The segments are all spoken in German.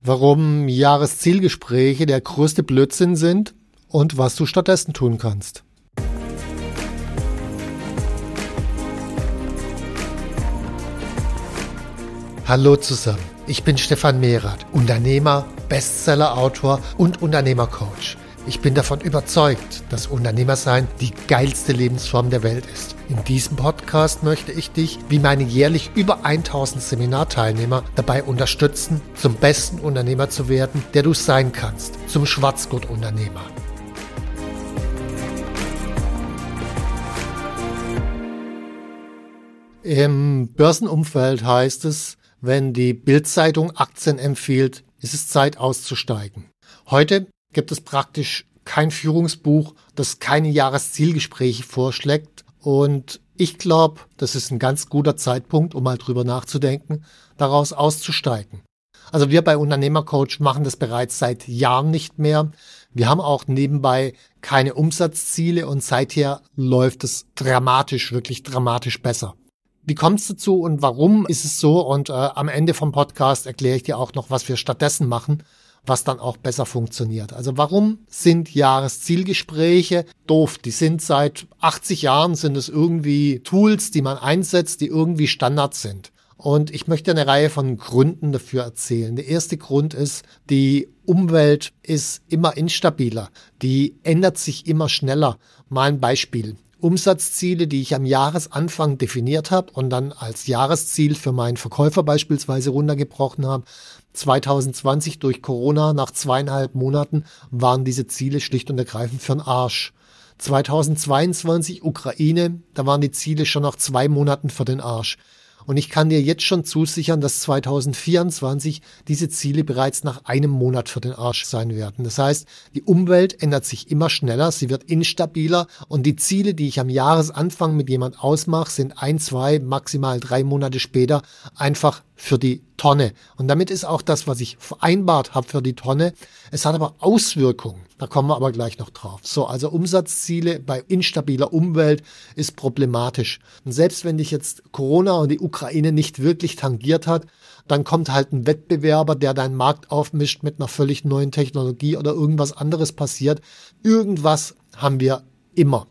Warum Jahreszielgespräche der größte Blödsinn sind und was du stattdessen tun kannst. Hallo zusammen, ich bin Stefan Mehrath, Unternehmer, Bestseller-Autor und Unternehmercoach. Ich bin davon überzeugt, dass Unternehmersein die geilste Lebensform der Welt ist. In diesem Podcast möchte ich dich, wie meine jährlich über 1000 Seminarteilnehmer, dabei unterstützen, zum besten Unternehmer zu werden, der du sein kannst, zum Schwarzgurt-Unternehmer. Im Börsenumfeld heißt es, wenn die Bildzeitung Aktien empfiehlt, ist es Zeit auszusteigen. Heute gibt es praktisch kein Führungsbuch, das keine Jahreszielgespräche vorschlägt. Und ich glaube, das ist ein ganz guter Zeitpunkt, um mal drüber nachzudenken, daraus auszusteigen. Also wir bei Unternehmercoach machen das bereits seit Jahren nicht mehr. Wir haben auch nebenbei keine Umsatzziele und seither läuft es dramatisch, wirklich dramatisch besser. Wie kommt es dazu und warum ist es so? Und äh, am Ende vom Podcast erkläre ich dir auch noch, was wir stattdessen machen was dann auch besser funktioniert. Also warum sind Jahreszielgespräche doof? Die sind seit 80 Jahren sind es irgendwie Tools, die man einsetzt, die irgendwie Standard sind. Und ich möchte eine Reihe von Gründen dafür erzählen. Der erste Grund ist, die Umwelt ist immer instabiler. Die ändert sich immer schneller. Mal ein Beispiel. Umsatzziele, die ich am Jahresanfang definiert habe und dann als Jahresziel für meinen Verkäufer beispielsweise runtergebrochen habe, 2020 durch Corona nach zweieinhalb Monaten waren diese Ziele schlicht und ergreifend für den Arsch. 2022 Ukraine, da waren die Ziele schon nach zwei Monaten für den Arsch. Und ich kann dir jetzt schon zusichern, dass 2024 diese Ziele bereits nach einem Monat für den Arsch sein werden. Das heißt, die Umwelt ändert sich immer schneller, sie wird instabiler und die Ziele, die ich am Jahresanfang mit jemand ausmache, sind ein, zwei, maximal drei Monate später einfach für die Tonne. Und damit ist auch das, was ich vereinbart habe für die Tonne. Es hat aber Auswirkungen. Da kommen wir aber gleich noch drauf. So, also Umsatzziele bei instabiler Umwelt ist problematisch. Und selbst wenn dich jetzt Corona und die Ukraine nicht wirklich tangiert hat, dann kommt halt ein Wettbewerber, der deinen Markt aufmischt mit einer völlig neuen Technologie oder irgendwas anderes passiert. Irgendwas haben wir immer.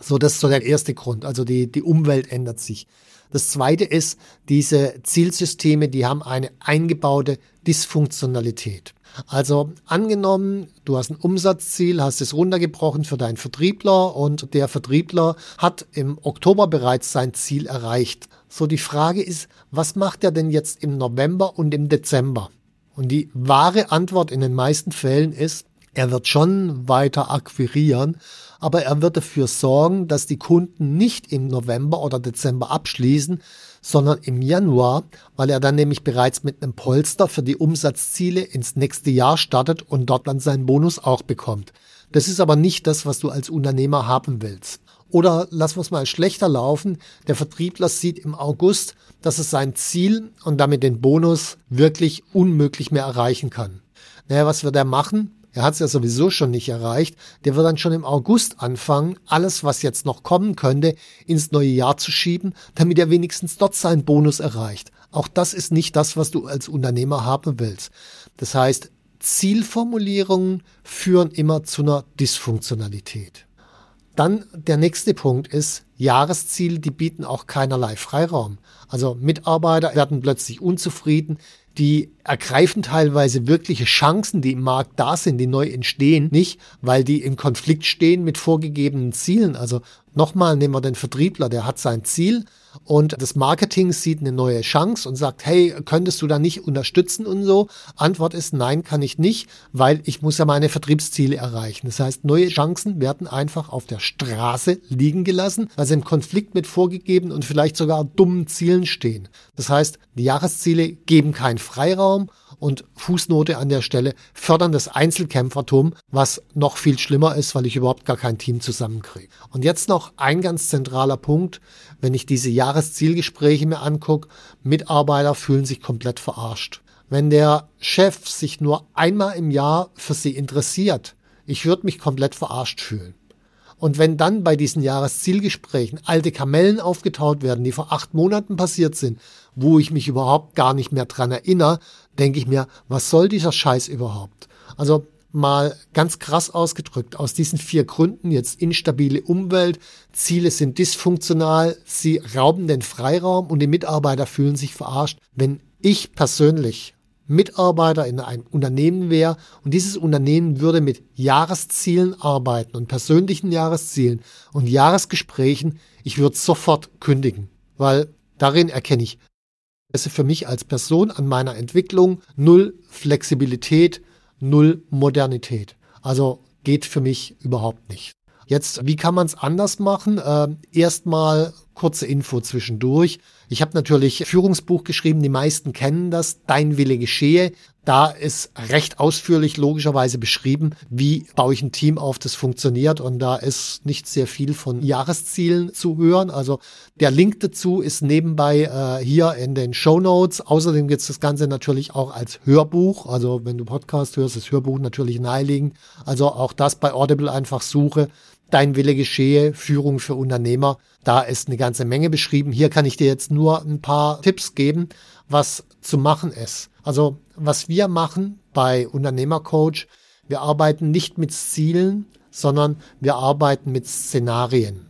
So, das ist so der erste Grund. Also die, die Umwelt ändert sich. Das zweite ist, diese Zielsysteme, die haben eine eingebaute Dysfunktionalität. Also angenommen, du hast ein Umsatzziel, hast es runtergebrochen für deinen Vertriebler und der Vertriebler hat im Oktober bereits sein Ziel erreicht. So die Frage ist, was macht er denn jetzt im November und im Dezember? Und die wahre Antwort in den meisten Fällen ist, er wird schon weiter akquirieren, aber er wird dafür sorgen, dass die Kunden nicht im November oder Dezember abschließen, sondern im Januar, weil er dann nämlich bereits mit einem Polster für die Umsatzziele ins nächste Jahr startet und dort dann seinen Bonus auch bekommt. Das ist aber nicht das, was du als Unternehmer haben willst. Oder lassen wir es mal schlechter laufen. Der Vertriebler sieht im August, dass es sein Ziel und damit den Bonus wirklich unmöglich mehr erreichen kann. Naja, was wird er machen? Er hat es ja sowieso schon nicht erreicht, der wird dann schon im August anfangen, alles, was jetzt noch kommen könnte, ins neue Jahr zu schieben, damit er wenigstens dort seinen Bonus erreicht. Auch das ist nicht das, was du als Unternehmer haben willst. Das heißt, Zielformulierungen führen immer zu einer Dysfunktionalität. Dann der nächste Punkt ist, Jahresziele, die bieten auch keinerlei Freiraum. Also Mitarbeiter werden plötzlich unzufrieden, die ergreifen teilweise wirkliche Chancen, die im Markt da sind, die neu entstehen, nicht, weil die in Konflikt stehen mit vorgegebenen Zielen. Also nochmal nehmen wir den Vertriebler, der hat sein Ziel und das Marketing sieht eine neue Chance und sagt, hey, könntest du da nicht unterstützen und so? Antwort ist nein, kann ich nicht, weil ich muss ja meine Vertriebsziele erreichen. Das heißt, neue Chancen werden einfach auf der Straße liegen gelassen, weil sie im Konflikt mit vorgegebenen und vielleicht sogar dummen Zielen stehen. Das heißt, die Jahresziele geben keinen Freiraum und Fußnote an der Stelle fördern das Einzelkämpfertum, was noch viel schlimmer ist, weil ich überhaupt gar kein Team zusammenkriege. Und jetzt noch ein ganz zentraler Punkt, wenn ich diese Jahreszielgespräche mir angucke, Mitarbeiter fühlen sich komplett verarscht. Wenn der Chef sich nur einmal im Jahr für sie interessiert, ich würde mich komplett verarscht fühlen. Und wenn dann bei diesen Jahreszielgesprächen alte Kamellen aufgetaut werden, die vor acht Monaten passiert sind, wo ich mich überhaupt gar nicht mehr dran erinnere, denke ich mir, was soll dieser Scheiß überhaupt? Also mal ganz krass ausgedrückt, aus diesen vier Gründen jetzt instabile Umwelt, Ziele sind dysfunktional, sie rauben den Freiraum und die Mitarbeiter fühlen sich verarscht. Wenn ich persönlich Mitarbeiter in einem Unternehmen wäre und dieses Unternehmen würde mit Jahreszielen arbeiten und persönlichen Jahreszielen und Jahresgesprächen, ich würde sofort kündigen, weil darin erkenne ich es für mich als Person an meiner Entwicklung null Flexibilität, null Modernität. Also geht für mich überhaupt nicht. Jetzt, wie kann man es anders machen? Äh, Erstmal kurze Info zwischendurch. Ich habe natürlich Führungsbuch geschrieben, die meisten kennen das, Dein Wille geschehe. Da ist recht ausführlich logischerweise beschrieben, wie baue ich ein Team auf, das funktioniert. Und da ist nicht sehr viel von Jahreszielen zu hören. Also der Link dazu ist nebenbei äh, hier in den Show Notes. Außerdem gibt es das Ganze natürlich auch als Hörbuch. Also wenn du Podcast hörst, ist Hörbuch natürlich naheliegend. Also auch das bei Audible einfach suche. Dein Wille geschehe, Führung für Unternehmer. Da ist eine ganze Menge beschrieben. Hier kann ich dir jetzt nur ein paar Tipps geben, was zu machen ist. Also was wir machen bei Unternehmercoach, wir arbeiten nicht mit Zielen, sondern wir arbeiten mit Szenarien.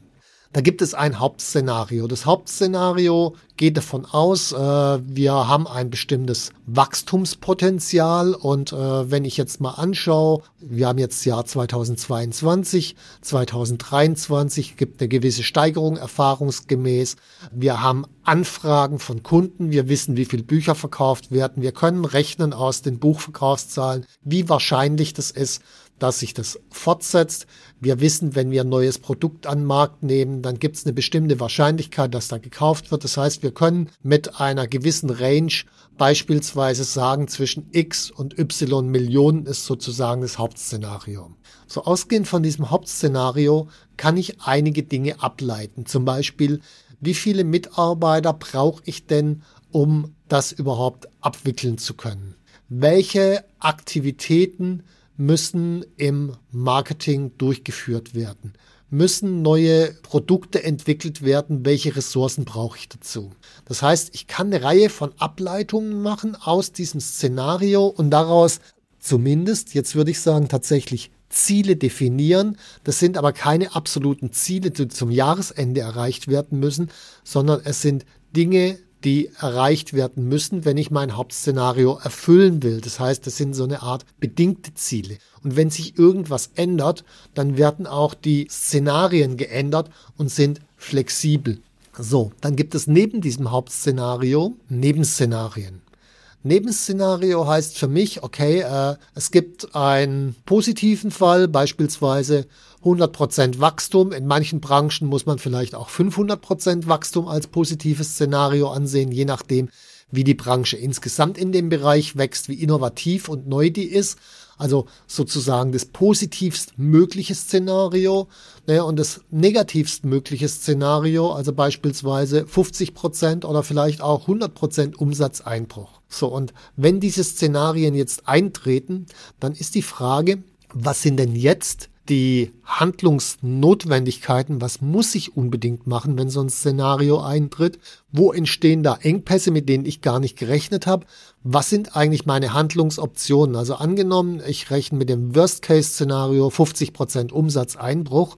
Da gibt es ein Hauptszenario. Das Hauptszenario geht davon aus, äh, wir haben ein bestimmtes Wachstumspotenzial und äh, wenn ich jetzt mal anschaue, wir haben jetzt Jahr 2022, 2023 gibt eine gewisse Steigerung erfahrungsgemäß. Wir haben Anfragen von Kunden, wir wissen, wie viele Bücher verkauft werden, wir können rechnen aus den Buchverkaufszahlen, wie wahrscheinlich das ist, dass sich das fortsetzt. Wir wissen, wenn wir ein neues Produkt an den Markt nehmen, dann gibt es eine bestimmte Wahrscheinlichkeit, dass da gekauft wird. Das heißt, wir können mit einer gewissen Range beispielsweise sagen, zwischen X und Y Millionen ist sozusagen das Hauptszenario. So ausgehend von diesem Hauptszenario kann ich einige Dinge ableiten. Zum Beispiel, wie viele Mitarbeiter brauche ich denn, um das überhaupt abwickeln zu können? Welche Aktivitäten müssen im Marketing durchgeführt werden. Müssen neue Produkte entwickelt werden? Welche Ressourcen brauche ich dazu? Das heißt, ich kann eine Reihe von Ableitungen machen aus diesem Szenario und daraus zumindest, jetzt würde ich sagen, tatsächlich Ziele definieren. Das sind aber keine absoluten Ziele, die zum Jahresende erreicht werden müssen, sondern es sind Dinge, die erreicht werden müssen, wenn ich mein Hauptszenario erfüllen will. Das heißt, das sind so eine Art bedingte Ziele. Und wenn sich irgendwas ändert, dann werden auch die Szenarien geändert und sind flexibel. So, dann gibt es neben diesem Hauptszenario Nebenszenarien. Nebenszenario heißt für mich, okay, äh, es gibt einen positiven Fall, beispielsweise 100% Wachstum. In manchen Branchen muss man vielleicht auch 500% Wachstum als positives Szenario ansehen, je nachdem, wie die Branche insgesamt in dem Bereich wächst, wie innovativ und neu die ist. Also sozusagen das positivst mögliche Szenario ne, und das negativst mögliche Szenario, also beispielsweise 50 Prozent oder vielleicht auch 100 Prozent Umsatzeinbruch. So, und wenn diese Szenarien jetzt eintreten, dann ist die Frage, was sind denn jetzt die Handlungsnotwendigkeiten, was muss ich unbedingt machen, wenn so ein Szenario eintritt, wo entstehen da Engpässe, mit denen ich gar nicht gerechnet habe, was sind eigentlich meine Handlungsoptionen. Also angenommen, ich rechne mit dem Worst-Case-Szenario 50% Umsatzeinbruch,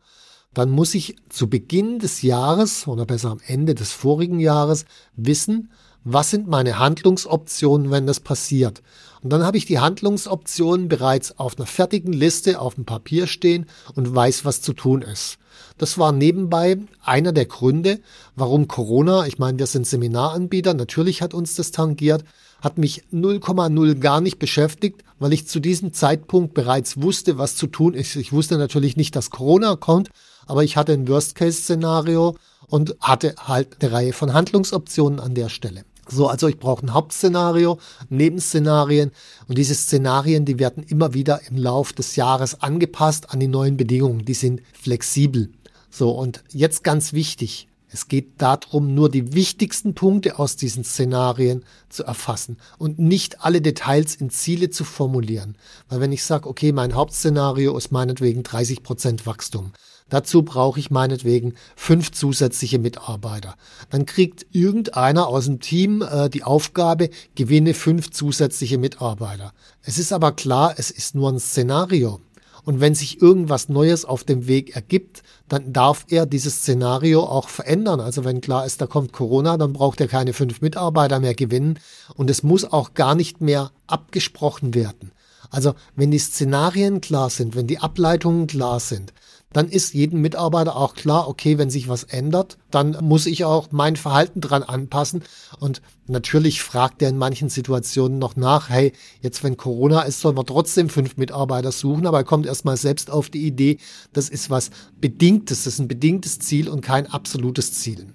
dann muss ich zu Beginn des Jahres oder besser am Ende des vorigen Jahres wissen, was sind meine Handlungsoptionen, wenn das passiert. Und dann habe ich die Handlungsoptionen bereits auf einer fertigen Liste auf dem Papier stehen und weiß, was zu tun ist. Das war nebenbei einer der Gründe, warum Corona, ich meine, wir sind Seminaranbieter, natürlich hat uns das tangiert, hat mich 0,0 gar nicht beschäftigt, weil ich zu diesem Zeitpunkt bereits wusste, was zu tun ist. Ich wusste natürlich nicht, dass Corona kommt, aber ich hatte ein Worst-Case-Szenario und hatte halt eine Reihe von Handlungsoptionen an der Stelle. So, also ich brauche ein Hauptszenario, Nebenszenarien und diese Szenarien, die werden immer wieder im Lauf des Jahres angepasst an die neuen Bedingungen. Die sind flexibel. So, und jetzt ganz wichtig. Es geht darum, nur die wichtigsten Punkte aus diesen Szenarien zu erfassen und nicht alle Details in Ziele zu formulieren. Weil wenn ich sage, okay, mein Hauptszenario ist meinetwegen 30 Prozent Wachstum, Dazu brauche ich meinetwegen fünf zusätzliche Mitarbeiter. Dann kriegt irgendeiner aus dem Team äh, die Aufgabe, gewinne fünf zusätzliche Mitarbeiter. Es ist aber klar, es ist nur ein Szenario. Und wenn sich irgendwas Neues auf dem Weg ergibt, dann darf er dieses Szenario auch verändern. Also wenn klar ist, da kommt Corona, dann braucht er keine fünf Mitarbeiter mehr gewinnen. Und es muss auch gar nicht mehr abgesprochen werden. Also wenn die Szenarien klar sind, wenn die Ableitungen klar sind, dann ist jedem Mitarbeiter auch klar, okay, wenn sich was ändert, dann muss ich auch mein Verhalten dran anpassen. Und natürlich fragt er in manchen Situationen noch nach, hey, jetzt wenn Corona ist, sollen wir trotzdem fünf Mitarbeiter suchen, aber er kommt erstmal selbst auf die Idee, das ist was Bedingtes, das ist ein bedingtes Ziel und kein absolutes Ziel.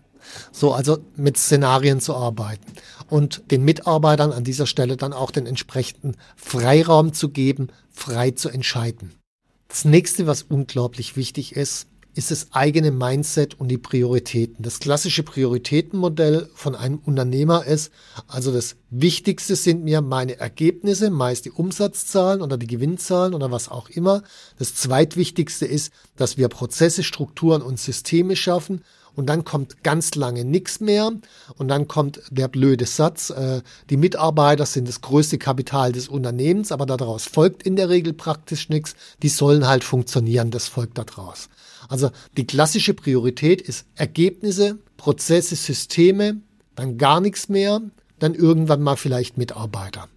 So, also mit Szenarien zu arbeiten und den Mitarbeitern an dieser Stelle dann auch den entsprechenden Freiraum zu geben, frei zu entscheiden. Das nächste, was unglaublich wichtig ist, ist das eigene Mindset und die Prioritäten. Das klassische Prioritätenmodell von einem Unternehmer ist, also das Wichtigste sind mir meine Ergebnisse, meist die Umsatzzahlen oder die Gewinnzahlen oder was auch immer. Das zweitwichtigste ist, dass wir Prozesse, Strukturen und Systeme schaffen und dann kommt ganz lange nichts mehr und dann kommt der blöde Satz, äh, die Mitarbeiter sind das größte Kapital des Unternehmens, aber daraus folgt in der Regel praktisch nichts, die sollen halt funktionieren, das folgt daraus. Also die klassische Priorität ist Ergebnisse, Prozesse, Systeme, dann gar nichts mehr, dann irgendwann mal vielleicht Mitarbeiter.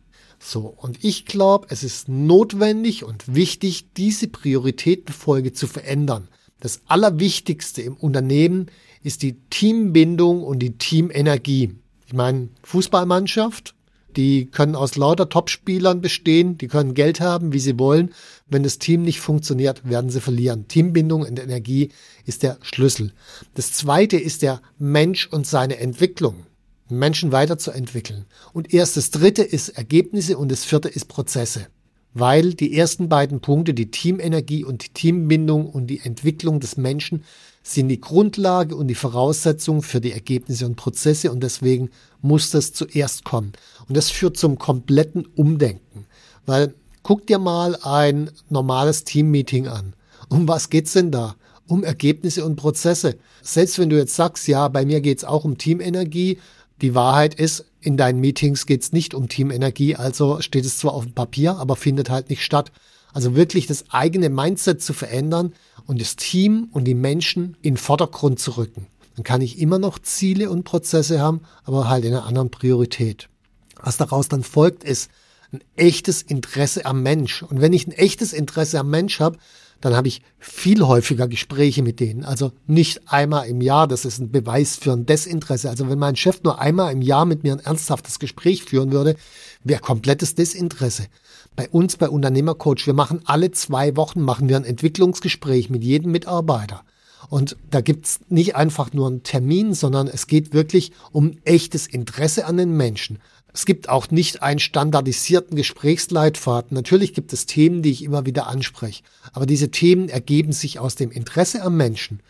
So, und ich glaube, es ist notwendig und wichtig, diese Prioritätenfolge zu verändern. Das Allerwichtigste im Unternehmen ist die Teambindung und die Teamenergie. Ich meine, Fußballmannschaft, die können aus lauter Topspielern bestehen, die können Geld haben, wie sie wollen. Wenn das Team nicht funktioniert, werden sie verlieren. Teambindung und Energie ist der Schlüssel. Das zweite ist der Mensch und seine Entwicklung. Menschen weiterzuentwickeln. Und erst das dritte ist Ergebnisse und das vierte ist Prozesse. Weil die ersten beiden Punkte, die Teamenergie und die Teambindung und die Entwicklung des Menschen, sind die Grundlage und die Voraussetzung für die Ergebnisse und Prozesse und deswegen muss das zuerst kommen. Und das führt zum kompletten Umdenken. Weil guck dir mal ein normales Teammeeting an. Um was geht's denn da? Um Ergebnisse und Prozesse. Selbst wenn du jetzt sagst, ja, bei mir geht's auch um Teamenergie, die Wahrheit ist, in deinen Meetings geht's nicht um Teamenergie, also steht es zwar auf dem Papier, aber findet halt nicht statt. Also wirklich das eigene Mindset zu verändern und das Team und die Menschen in den Vordergrund zu rücken. Dann kann ich immer noch Ziele und Prozesse haben, aber halt in einer anderen Priorität. Was daraus dann folgt, ist ein echtes Interesse am Mensch. Und wenn ich ein echtes Interesse am Mensch habe, dann habe ich viel häufiger Gespräche mit denen. Also nicht einmal im Jahr, das ist ein Beweis für ein Desinteresse. Also wenn mein Chef nur einmal im Jahr mit mir ein ernsthaftes Gespräch führen würde, wäre komplettes Desinteresse. Bei uns bei Unternehmercoach, wir machen alle zwei Wochen machen wir ein Entwicklungsgespräch mit jedem Mitarbeiter. Und da gibt's nicht einfach nur einen Termin, sondern es geht wirklich um echtes Interesse an den Menschen. Es gibt auch nicht einen standardisierten Gesprächsleitfaden. Natürlich gibt es Themen, die ich immer wieder anspreche. Aber diese Themen ergeben sich aus dem Interesse am Menschen.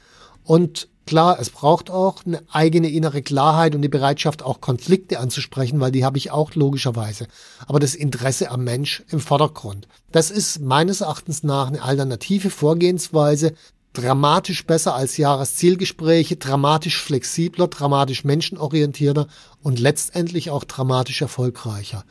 Und klar, es braucht auch eine eigene innere Klarheit und die Bereitschaft, auch Konflikte anzusprechen, weil die habe ich auch logischerweise. Aber das Interesse am Mensch im Vordergrund. Das ist meines Erachtens nach eine alternative Vorgehensweise, dramatisch besser als Jahreszielgespräche, dramatisch flexibler, dramatisch menschenorientierter und letztendlich auch dramatisch erfolgreicher.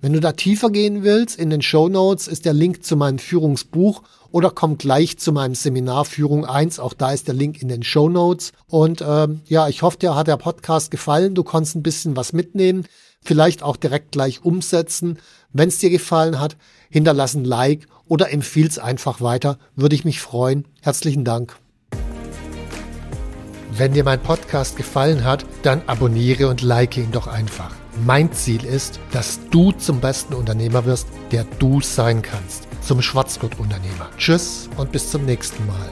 Wenn du da tiefer gehen willst, in den Show Notes ist der Link zu meinem Führungsbuch oder komm gleich zu meinem Seminar Führung 1. Auch da ist der Link in den Show Notes. Und ähm, ja, ich hoffe, dir hat der Podcast gefallen. Du konntest ein bisschen was mitnehmen, vielleicht auch direkt gleich umsetzen. Wenn es dir gefallen hat, hinterlass ein Like oder empfiehl's einfach weiter. Würde ich mich freuen. Herzlichen Dank. Wenn dir mein Podcast gefallen hat, dann abonniere und like ihn doch einfach. Mein Ziel ist, dass du zum besten Unternehmer wirst, der du sein kannst. Zum Schwarzgurt-Unternehmer. Tschüss und bis zum nächsten Mal.